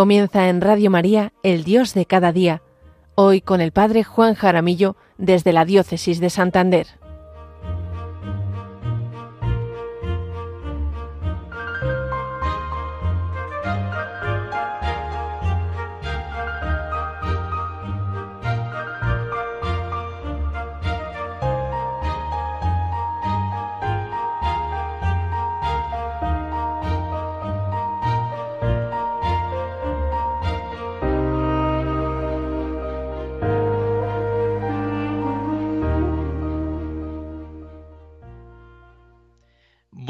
Comienza en Radio María, El Dios de cada día, hoy con el Padre Juan Jaramillo desde la Diócesis de Santander.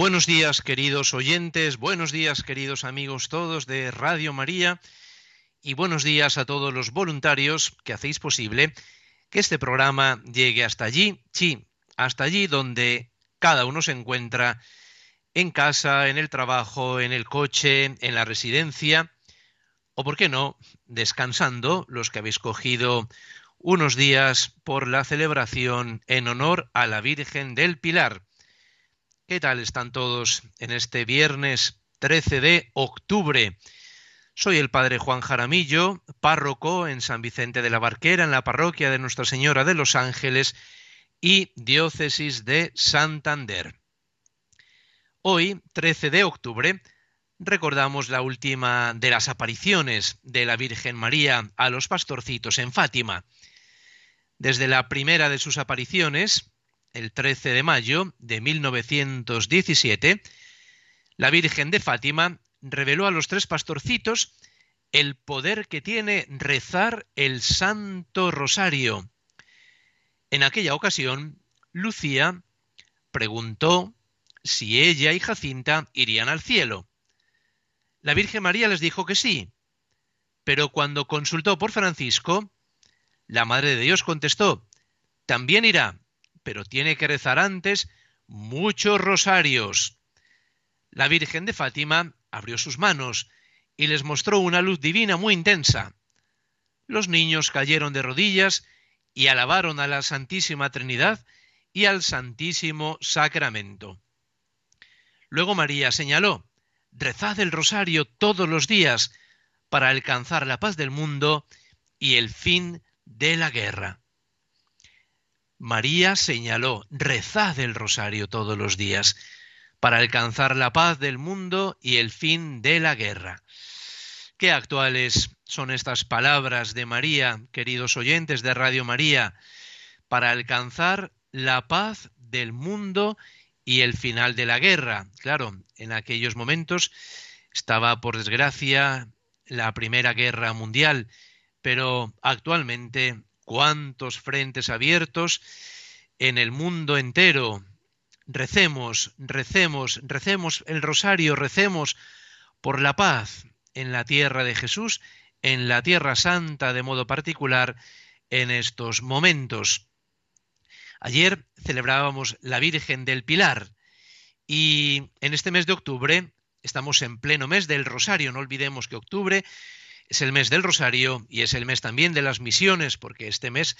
Buenos días queridos oyentes, buenos días queridos amigos todos de Radio María y buenos días a todos los voluntarios que hacéis posible que este programa llegue hasta allí, sí, hasta allí donde cada uno se encuentra, en casa, en el trabajo, en el coche, en la residencia, o por qué no, descansando los que habéis cogido unos días por la celebración en honor a la Virgen del Pilar ¿Qué tal están todos en este viernes 13 de octubre? Soy el padre Juan Jaramillo, párroco en San Vicente de la Barquera, en la parroquia de Nuestra Señora de los Ángeles y diócesis de Santander. Hoy, 13 de octubre, recordamos la última de las apariciones de la Virgen María a los pastorcitos en Fátima. Desde la primera de sus apariciones, el 13 de mayo de 1917, la Virgen de Fátima reveló a los tres pastorcitos el poder que tiene rezar el Santo Rosario. En aquella ocasión, Lucía preguntó si ella y Jacinta irían al cielo. La Virgen María les dijo que sí, pero cuando consultó por Francisco, la Madre de Dios contestó, también irá, pero tiene que rezar antes muchos rosarios. La Virgen de Fátima abrió sus manos y les mostró una luz divina muy intensa. Los niños cayeron de rodillas y alabaron a la Santísima Trinidad y al Santísimo Sacramento. Luego María señaló, rezad el rosario todos los días para alcanzar la paz del mundo y el fin de la guerra. María señaló, rezad el rosario todos los días para alcanzar la paz del mundo y el fin de la guerra. Qué actuales son estas palabras de María, queridos oyentes de Radio María, para alcanzar la paz del mundo y el final de la guerra. Claro, en aquellos momentos estaba, por desgracia, la Primera Guerra Mundial, pero actualmente cuántos frentes abiertos en el mundo entero. Recemos, recemos, recemos el rosario, recemos por la paz en la tierra de Jesús, en la tierra santa de modo particular en estos momentos. Ayer celebrábamos la Virgen del Pilar y en este mes de octubre estamos en pleno mes del Rosario. No olvidemos que octubre es el mes del Rosario y es el mes también de las misiones, porque este mes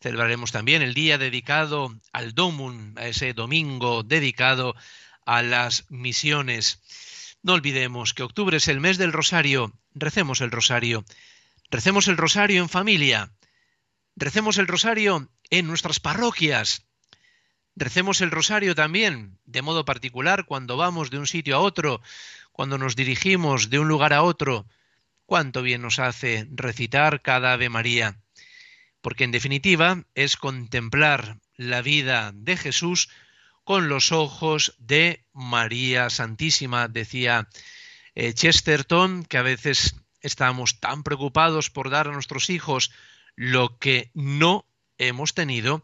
celebraremos también el día dedicado al Domum, a ese domingo dedicado a las misiones. No olvidemos que octubre es el mes del Rosario, recemos el Rosario, recemos el Rosario en familia, recemos el Rosario en nuestras parroquias, recemos el Rosario también, de modo particular, cuando vamos de un sitio a otro, cuando nos dirigimos de un lugar a otro, cuánto bien nos hace recitar cada Ave María, porque en definitiva es contemplar la vida de Jesús con los ojos de María Santísima, decía eh, Chesterton, que a veces estamos tan preocupados por dar a nuestros hijos lo que no hemos tenido,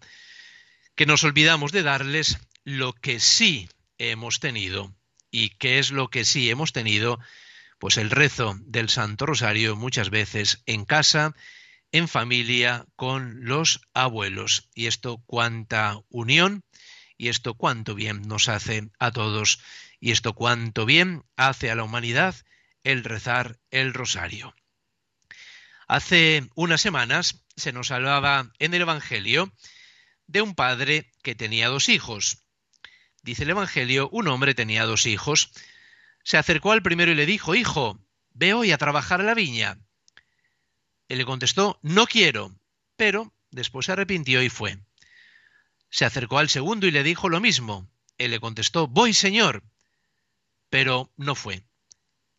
que nos olvidamos de darles lo que sí hemos tenido. ¿Y qué es lo que sí hemos tenido? Pues el rezo del Santo Rosario muchas veces en casa, en familia, con los abuelos. Y esto cuánta unión y esto cuánto bien nos hace a todos y esto cuánto bien hace a la humanidad el rezar el rosario. Hace unas semanas se nos hablaba en el Evangelio de un padre que tenía dos hijos. Dice el Evangelio, un hombre tenía dos hijos, se acercó al primero y le dijo, Hijo, ve hoy a trabajar a la viña. Él le contestó, no quiero, pero después se arrepintió y fue. Se acercó al segundo y le dijo lo mismo. Él le contestó, voy, señor, pero no fue.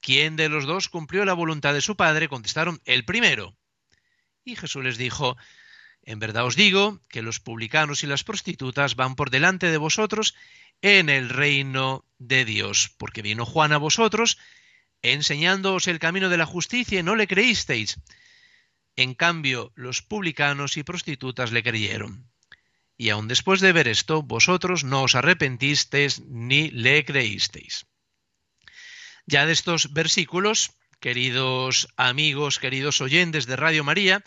¿Quién de los dos cumplió la voluntad de su padre? Contestaron, el primero. Y Jesús les dijo, en verdad os digo que los publicanos y las prostitutas van por delante de vosotros en el reino de Dios, porque vino Juan a vosotros enseñándoos el camino de la justicia y no le creísteis. En cambio, los publicanos y prostitutas le creyeron. Y aun después de ver esto, vosotros no os arrepentisteis ni le creísteis. Ya de estos versículos, queridos amigos, queridos oyentes de Radio María,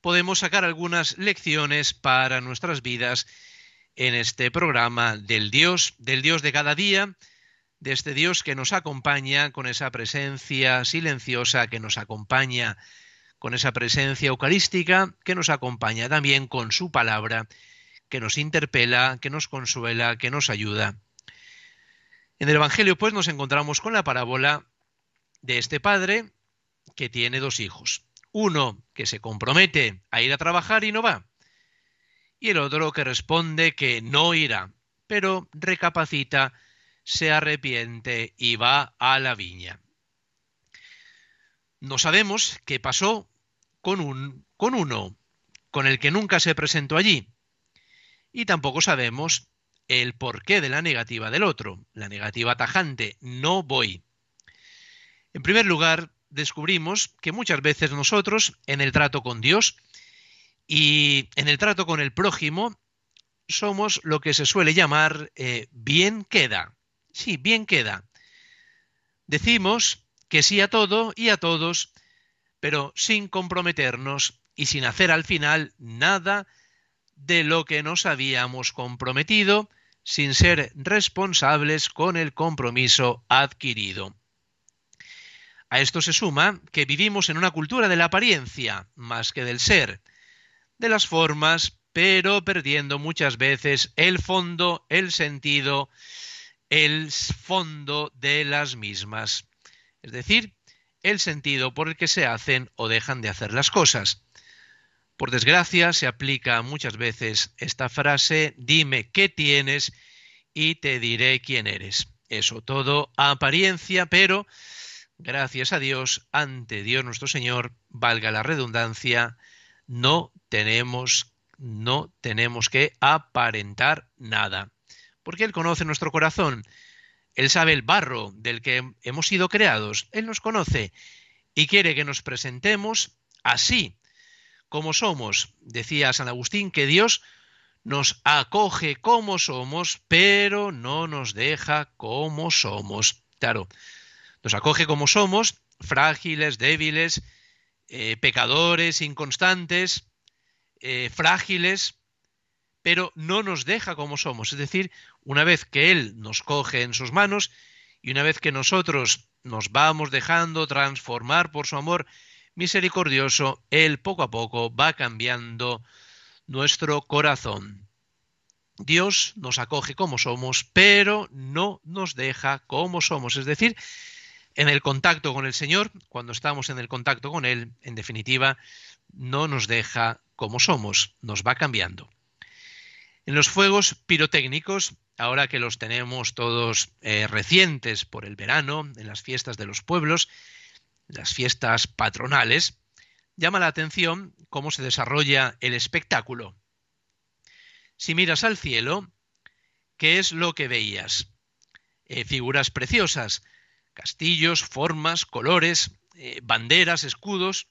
podemos sacar algunas lecciones para nuestras vidas en este programa del Dios, del Dios de cada día, de este Dios que nos acompaña con esa presencia silenciosa, que nos acompaña con esa presencia eucarística, que nos acompaña también con su palabra, que nos interpela, que nos consuela, que nos ayuda. En el Evangelio, pues, nos encontramos con la parábola de este padre que tiene dos hijos. Uno que se compromete a ir a trabajar y no va. Y el otro que responde que no irá, pero recapacita, se arrepiente y va a la viña. No sabemos qué pasó con, un, con uno, con el que nunca se presentó allí. Y tampoco sabemos el porqué de la negativa del otro, la negativa tajante, no voy. En primer lugar, descubrimos que muchas veces nosotros, en el trato con Dios y en el trato con el prójimo, somos lo que se suele llamar eh, bien queda. Sí, bien queda. Decimos que sí a todo y a todos, pero sin comprometernos y sin hacer al final nada de lo que nos habíamos comprometido, sin ser responsables con el compromiso adquirido. A esto se suma que vivimos en una cultura de la apariencia más que del ser, de las formas, pero perdiendo muchas veces el fondo, el sentido, el fondo de las mismas. Es decir, el sentido por el que se hacen o dejan de hacer las cosas. Por desgracia, se aplica muchas veces esta frase, dime qué tienes y te diré quién eres. Eso todo apariencia, pero gracias a Dios, ante Dios nuestro Señor, valga la redundancia, no tenemos no tenemos que aparentar nada, porque él conoce nuestro corazón. Él sabe el barro del que hemos sido creados, él nos conoce y quiere que nos presentemos así como somos. Decía San Agustín que Dios nos acoge como somos, pero no nos deja como somos. Claro, nos acoge como somos, frágiles, débiles, eh, pecadores, inconstantes, eh, frágiles, pero no nos deja como somos. Es decir, una vez que Él nos coge en sus manos y una vez que nosotros nos vamos dejando transformar por su amor misericordioso, Él poco a poco va cambiando nuestro corazón. Dios nos acoge como somos, pero no nos deja como somos. Es decir, en el contacto con el Señor, cuando estamos en el contacto con Él, en definitiva, no nos deja como somos, nos va cambiando. En los fuegos pirotécnicos, ahora que los tenemos todos eh, recientes por el verano, en las fiestas de los pueblos, las fiestas patronales, llama la atención cómo se desarrolla el espectáculo. Si miras al cielo, ¿qué es lo que veías? Eh, figuras preciosas, castillos, formas, colores, eh, banderas, escudos,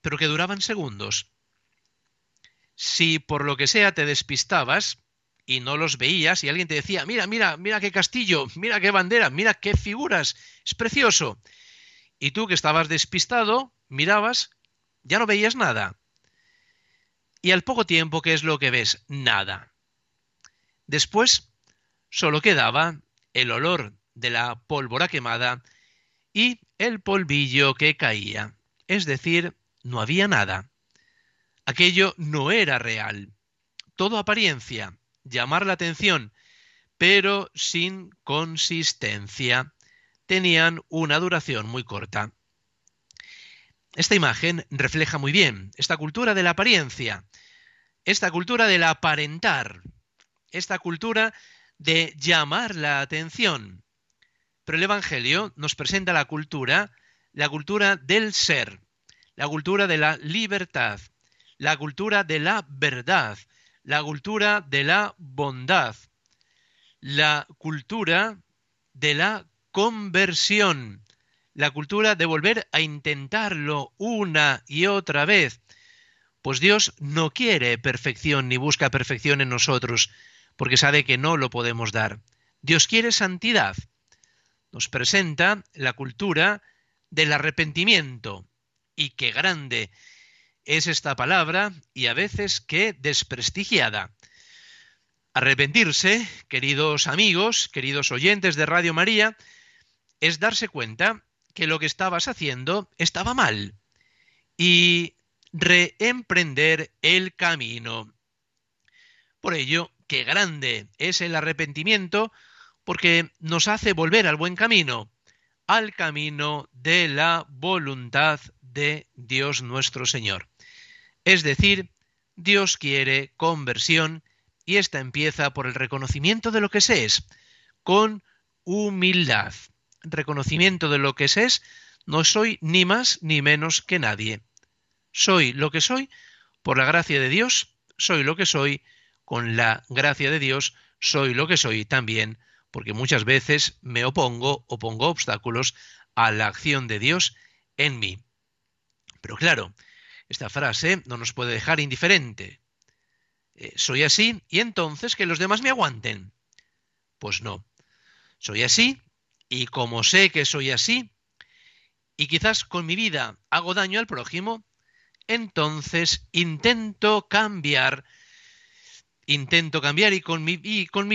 pero que duraban segundos. Si por lo que sea te despistabas y no los veías y alguien te decía, mira, mira, mira qué castillo, mira qué bandera, mira qué figuras, es precioso. Y tú que estabas despistado, mirabas, ya no veías nada. Y al poco tiempo, ¿qué es lo que ves? Nada. Después, solo quedaba el olor de la pólvora quemada y el polvillo que caía. Es decir, no había nada. Aquello no era real. Todo apariencia, llamar la atención, pero sin consistencia. tenían una duración muy corta. Esta imagen refleja muy bien esta cultura de la apariencia, esta cultura del aparentar, esta cultura de llamar la atención. Pero el Evangelio nos presenta la cultura, la cultura del ser, la cultura de la libertad, la cultura de la verdad, la cultura de la bondad, la cultura de la conversión, la cultura de volver a intentarlo una y otra vez. Pues Dios no quiere perfección ni busca perfección en nosotros, porque sabe que no lo podemos dar. Dios quiere santidad. Nos presenta la cultura del arrepentimiento. Y qué grande es esta palabra y a veces qué desprestigiada. Arrepentirse, queridos amigos, queridos oyentes de Radio María, es darse cuenta que lo que estabas haciendo estaba mal y reemprender el camino. Por ello, qué grande es el arrepentimiento porque nos hace volver al buen camino, al camino de la voluntad de Dios nuestro Señor. Es decir, Dios quiere conversión y esta empieza por el reconocimiento de lo que se es, con humildad. Reconocimiento de lo que se es, no soy ni más ni menos que nadie. Soy lo que soy por la gracia de Dios, soy lo que soy con la gracia de Dios, soy lo que soy también, porque muchas veces me opongo o pongo obstáculos a la acción de Dios en mí. Pero claro, esta frase no nos puede dejar indiferente. Eh, soy así y entonces que los demás me aguanten. Pues no. Soy así y como sé que soy así y quizás con mi vida hago daño al prójimo, entonces intento cambiar, intento cambiar y con mi,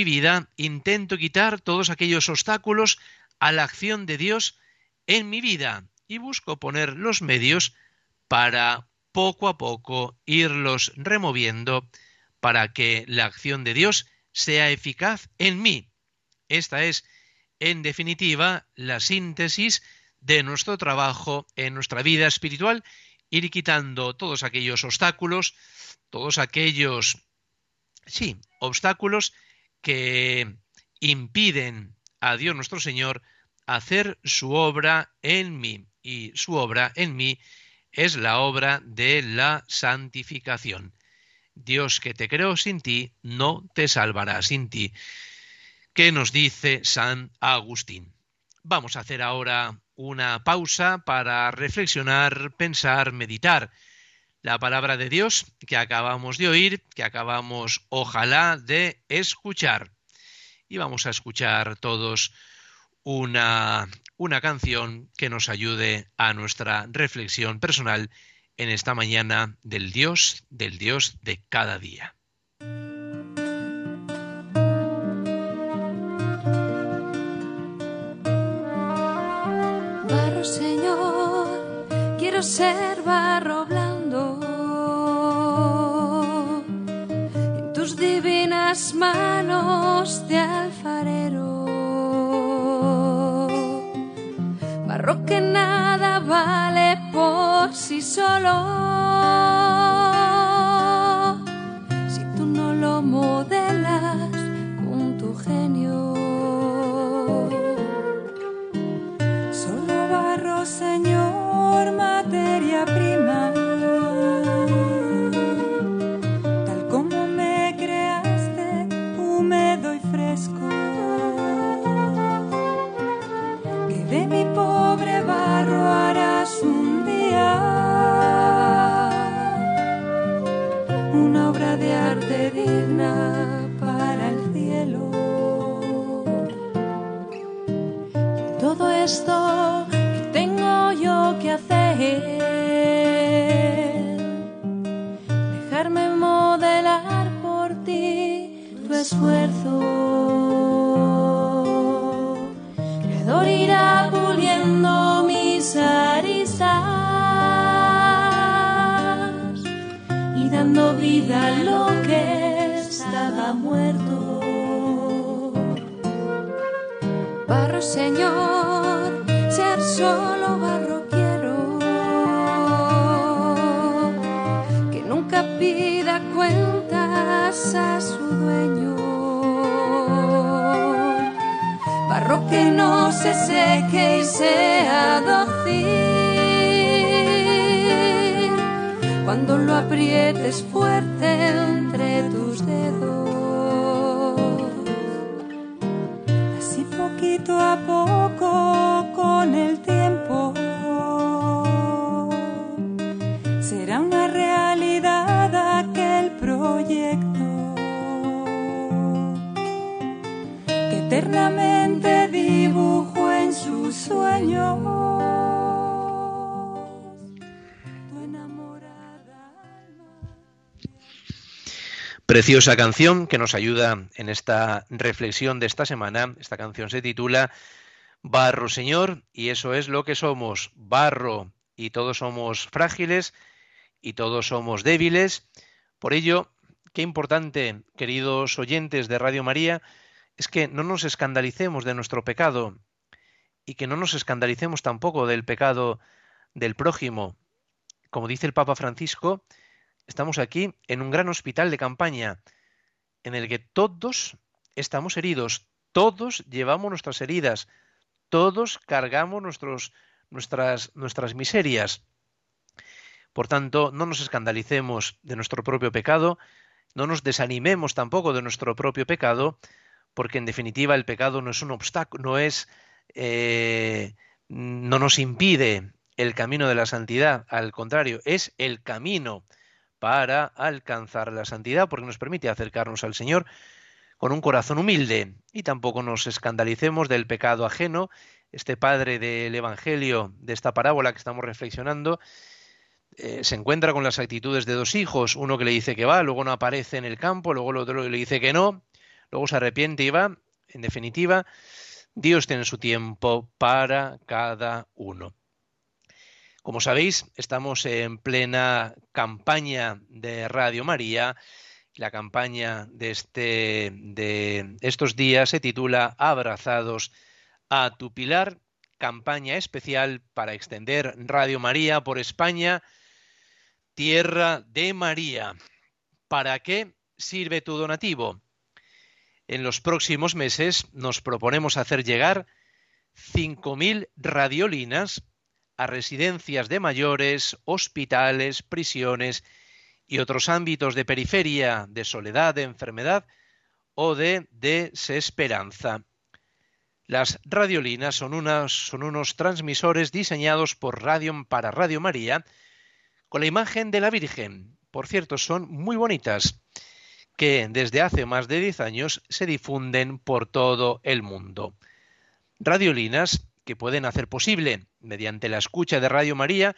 vida intento quitar todos aquellos obstáculos a la acción de Dios en mi vida y busco poner los medios para poco a poco irlos removiendo para que la acción de Dios sea eficaz en mí. Esta es, en definitiva, la síntesis de nuestro trabajo en nuestra vida espiritual, ir quitando todos aquellos obstáculos, todos aquellos, sí, obstáculos que impiden a Dios nuestro Señor hacer su obra en mí. Y su obra en mí es la obra de la santificación. Dios que te creó sin ti, no te salvará sin ti. ¿Qué nos dice San Agustín? Vamos a hacer ahora una pausa para reflexionar, pensar, meditar la palabra de Dios que acabamos de oír, que acabamos ojalá de escuchar. Y vamos a escuchar todos una, una canción que nos ayude a nuestra reflexión personal en esta mañana del Dios, del Dios de cada día. Barro, Señor, quiero ser barro blando. Divinas manos de alfarero. Barro que nada vale por sí solo. Si tú no lo modelas con tu genio. Dejarme modelar por ti tu esfuerzo. Creador irá puliendo mis aristas y dando vida a lo que no se seque y sea dócil. Cuando lo aprietes fuerte Preciosa canción que nos ayuda en esta reflexión de esta semana. Esta canción se titula Barro, Señor, y eso es lo que somos, barro, y todos somos frágiles y todos somos débiles. Por ello, qué importante, queridos oyentes de Radio María, es que no nos escandalicemos de nuestro pecado y que no nos escandalicemos tampoco del pecado del prójimo. Como dice el Papa Francisco, estamos aquí en un gran hospital de campaña en el que todos estamos heridos, todos llevamos nuestras heridas, todos cargamos nuestros, nuestras, nuestras miserias. Por tanto, no nos escandalicemos de nuestro propio pecado, no nos desanimemos tampoco de nuestro propio pecado, porque en definitiva el pecado no es un obstáculo, no es, eh, no nos impide el camino de la santidad, al contrario, es el camino para alcanzar la santidad, porque nos permite acercarnos al Señor con un corazón humilde y tampoco nos escandalicemos del pecado ajeno. Este padre del Evangelio, de esta parábola que estamos reflexionando, eh, se encuentra con las actitudes de dos hijos, uno que le dice que va, luego no aparece en el campo, luego el otro le dice que no, luego se arrepiente y va. En definitiva, Dios tiene su tiempo para cada uno. Como sabéis, estamos en plena campaña de Radio María. La campaña de, este, de estos días se titula Abrazados a tu pilar, campaña especial para extender Radio María por España, tierra de María. ¿Para qué sirve tu donativo? En los próximos meses nos proponemos hacer llegar 5.000 radiolinas a residencias de mayores, hospitales, prisiones y otros ámbitos de periferia, de soledad, de enfermedad o de desesperanza. Las radiolinas son, son unos transmisores diseñados por Radio para Radio María con la imagen de la Virgen. Por cierto, son muy bonitas, que desde hace más de 10 años se difunden por todo el mundo. Radiolinas que pueden hacer posible, mediante la escucha de Radio María,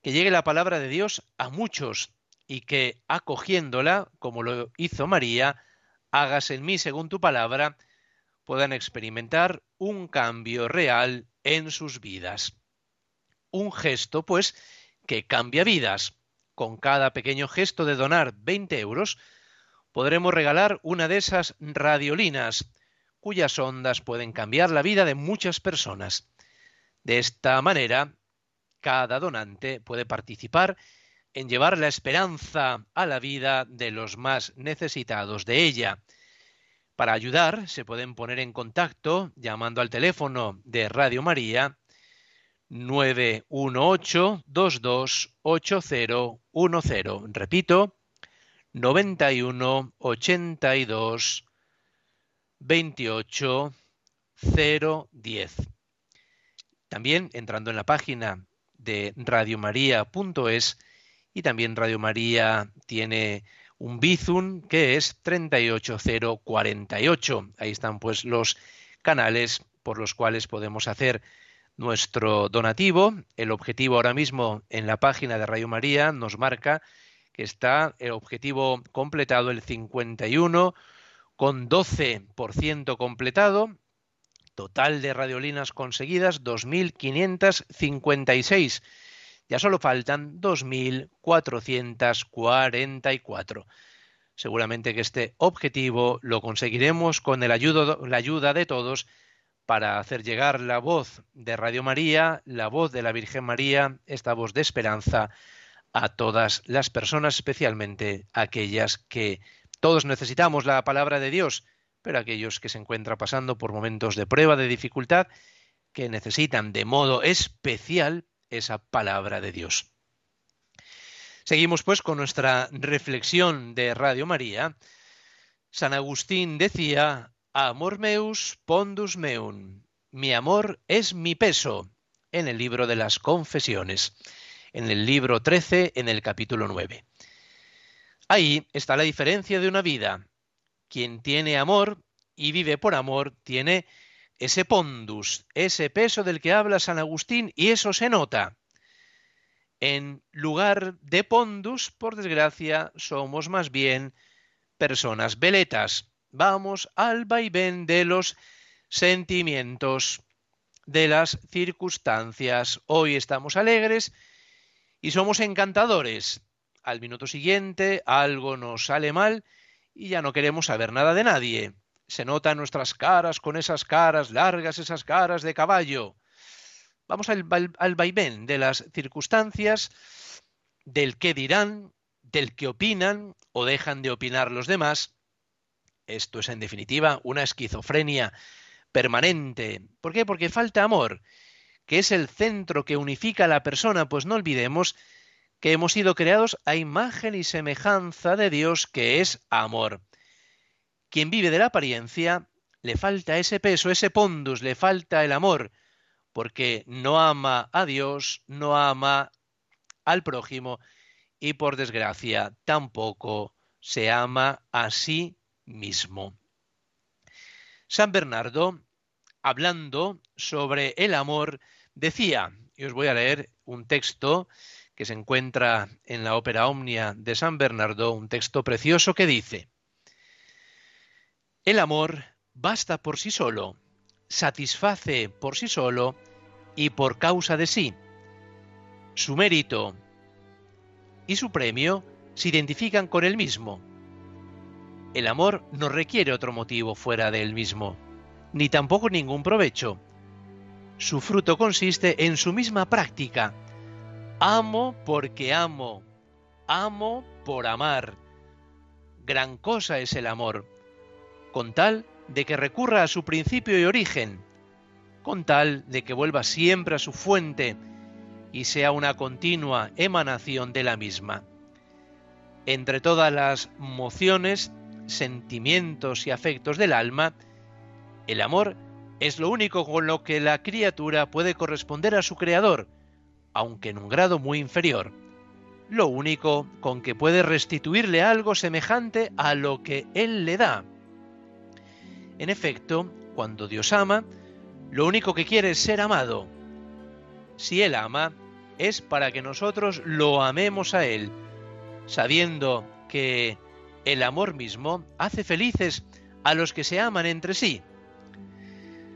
que llegue la palabra de Dios a muchos y que, acogiéndola, como lo hizo María, hagas en mí según tu palabra, puedan experimentar un cambio real en sus vidas. Un gesto, pues, que cambia vidas. Con cada pequeño gesto de donar 20 euros, podremos regalar una de esas radiolinas, cuyas ondas pueden cambiar la vida de muchas personas. De esta manera, cada donante puede participar en llevar la esperanza a la vida de los más necesitados de ella. Para ayudar, se pueden poner en contacto llamando al teléfono de Radio María 918-228010. Repito, 91 82 28 010. También entrando en la página de radiomaria.es y también Radio María tiene un Bizum que es 38048. Ahí están pues los canales por los cuales podemos hacer nuestro donativo. El objetivo ahora mismo en la página de Radio María nos marca que está el objetivo completado el 51 con 12% completado. Total de radiolinas conseguidas 2.556. Ya solo faltan 2.444. Seguramente que este objetivo lo conseguiremos con el ayudo, la ayuda de todos para hacer llegar la voz de Radio María, la voz de la Virgen María, esta voz de esperanza a todas las personas, especialmente aquellas que todos necesitamos la palabra de Dios, pero aquellos que se encuentran pasando por momentos de prueba, de dificultad, que necesitan de modo especial esa palabra de Dios. Seguimos pues con nuestra reflexión de Radio María. San Agustín decía, Amor meus pondus meum, mi amor es mi peso, en el libro de las confesiones, en el libro 13, en el capítulo 9. Ahí está la diferencia de una vida. Quien tiene amor y vive por amor tiene ese pondus, ese peso del que habla San Agustín, y eso se nota. En lugar de pondus, por desgracia, somos más bien personas veletas. Vamos al vaivén de los sentimientos, de las circunstancias. Hoy estamos alegres y somos encantadores. Al minuto siguiente algo nos sale mal y ya no queremos saber nada de nadie. Se notan nuestras caras con esas caras largas, esas caras de caballo. Vamos al, al vaivén de las circunstancias, del qué dirán, del que opinan o dejan de opinar los demás. Esto es en definitiva una esquizofrenia permanente. ¿Por qué? Porque falta amor, que es el centro que unifica a la persona, pues no olvidemos que hemos sido creados a imagen y semejanza de Dios, que es amor. Quien vive de la apariencia, le falta ese peso, ese pondus, le falta el amor, porque no ama a Dios, no ama al prójimo y por desgracia tampoco se ama a sí mismo. San Bernardo, hablando sobre el amor, decía, y os voy a leer un texto que se encuentra en la ópera Omnia de San Bernardo, un texto precioso que dice, El amor basta por sí solo, satisface por sí solo y por causa de sí. Su mérito y su premio se identifican con el mismo. El amor no requiere otro motivo fuera de él mismo, ni tampoco ningún provecho. Su fruto consiste en su misma práctica. Amo porque amo, amo por amar. Gran cosa es el amor, con tal de que recurra a su principio y origen, con tal de que vuelva siempre a su fuente, y sea una continua emanación de la misma. Entre todas las mociones, sentimientos y afectos del alma, el amor es lo único con lo que la criatura puede corresponder a su creador, aunque en un grado muy inferior, lo único con que puede restituirle algo semejante a lo que él le da. En efecto, cuando Dios ama, lo único que quiere es ser amado. Si Él ama, es para que nosotros lo amemos a Él, sabiendo que el amor mismo hace felices a los que se aman entre sí,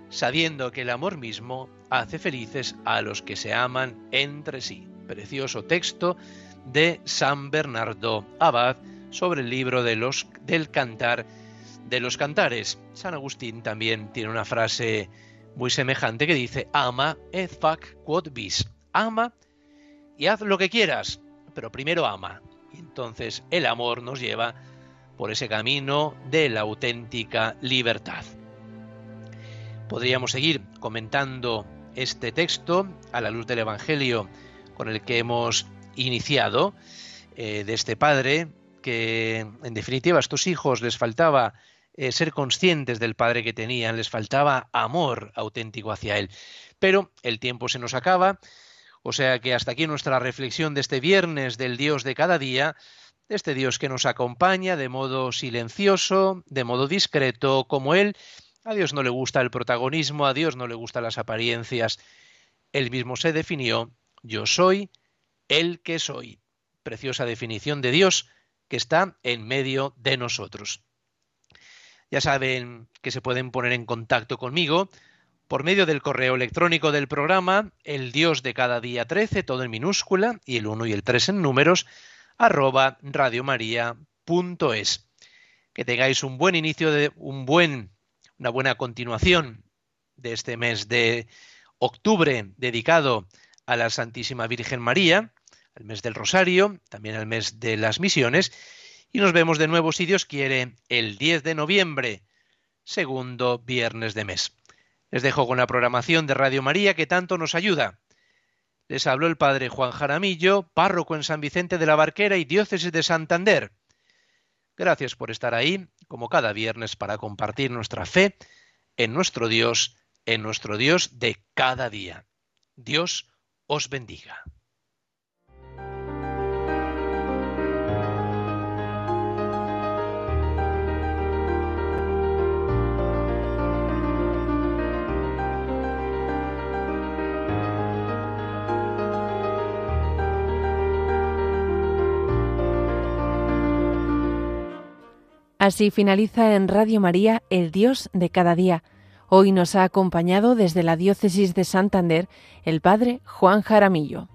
sabiendo que el amor mismo hace felices a los que se aman entre sí. Precioso texto de San Bernardo Abad sobre el libro de los, del cantar de los cantares. San Agustín también tiene una frase muy semejante que dice, ama et fac quod vis. Ama y haz lo que quieras, pero primero ama. Y entonces el amor nos lleva por ese camino de la auténtica libertad. Podríamos seguir comentando este texto a la luz del Evangelio con el que hemos iniciado, eh, de este padre que en definitiva a estos hijos les faltaba eh, ser conscientes del padre que tenían, les faltaba amor auténtico hacia él. Pero el tiempo se nos acaba o sea que hasta aquí nuestra reflexión de este viernes del Dios de cada día, de este Dios que nos acompaña de modo silencioso, de modo discreto, como Él. A Dios no le gusta el protagonismo, a Dios no le gustan las apariencias. Él mismo se definió, yo soy el que soy. Preciosa definición de Dios que está en medio de nosotros. Ya saben que se pueden poner en contacto conmigo por medio del correo electrónico del programa, el Dios de cada día 13, todo en minúscula, y el 1 y el 3 en números, arroba radiomaria.es. Que tengáis un buen inicio de un buen, una buena continuación de este mes de octubre dedicado a la Santísima Virgen María, al mes del Rosario, también al mes de las misiones, y nos vemos de nuevo, si Dios quiere, el 10 de noviembre, segundo viernes de mes. Les dejo con la programación de Radio María que tanto nos ayuda. Les habló el padre Juan Jaramillo, párroco en San Vicente de la Barquera y diócesis de Santander. Gracias por estar ahí, como cada viernes, para compartir nuestra fe en nuestro Dios, en nuestro Dios de cada día. Dios os bendiga. Así finaliza en Radio María El Dios de cada día. Hoy nos ha acompañado desde la diócesis de Santander el padre Juan Jaramillo.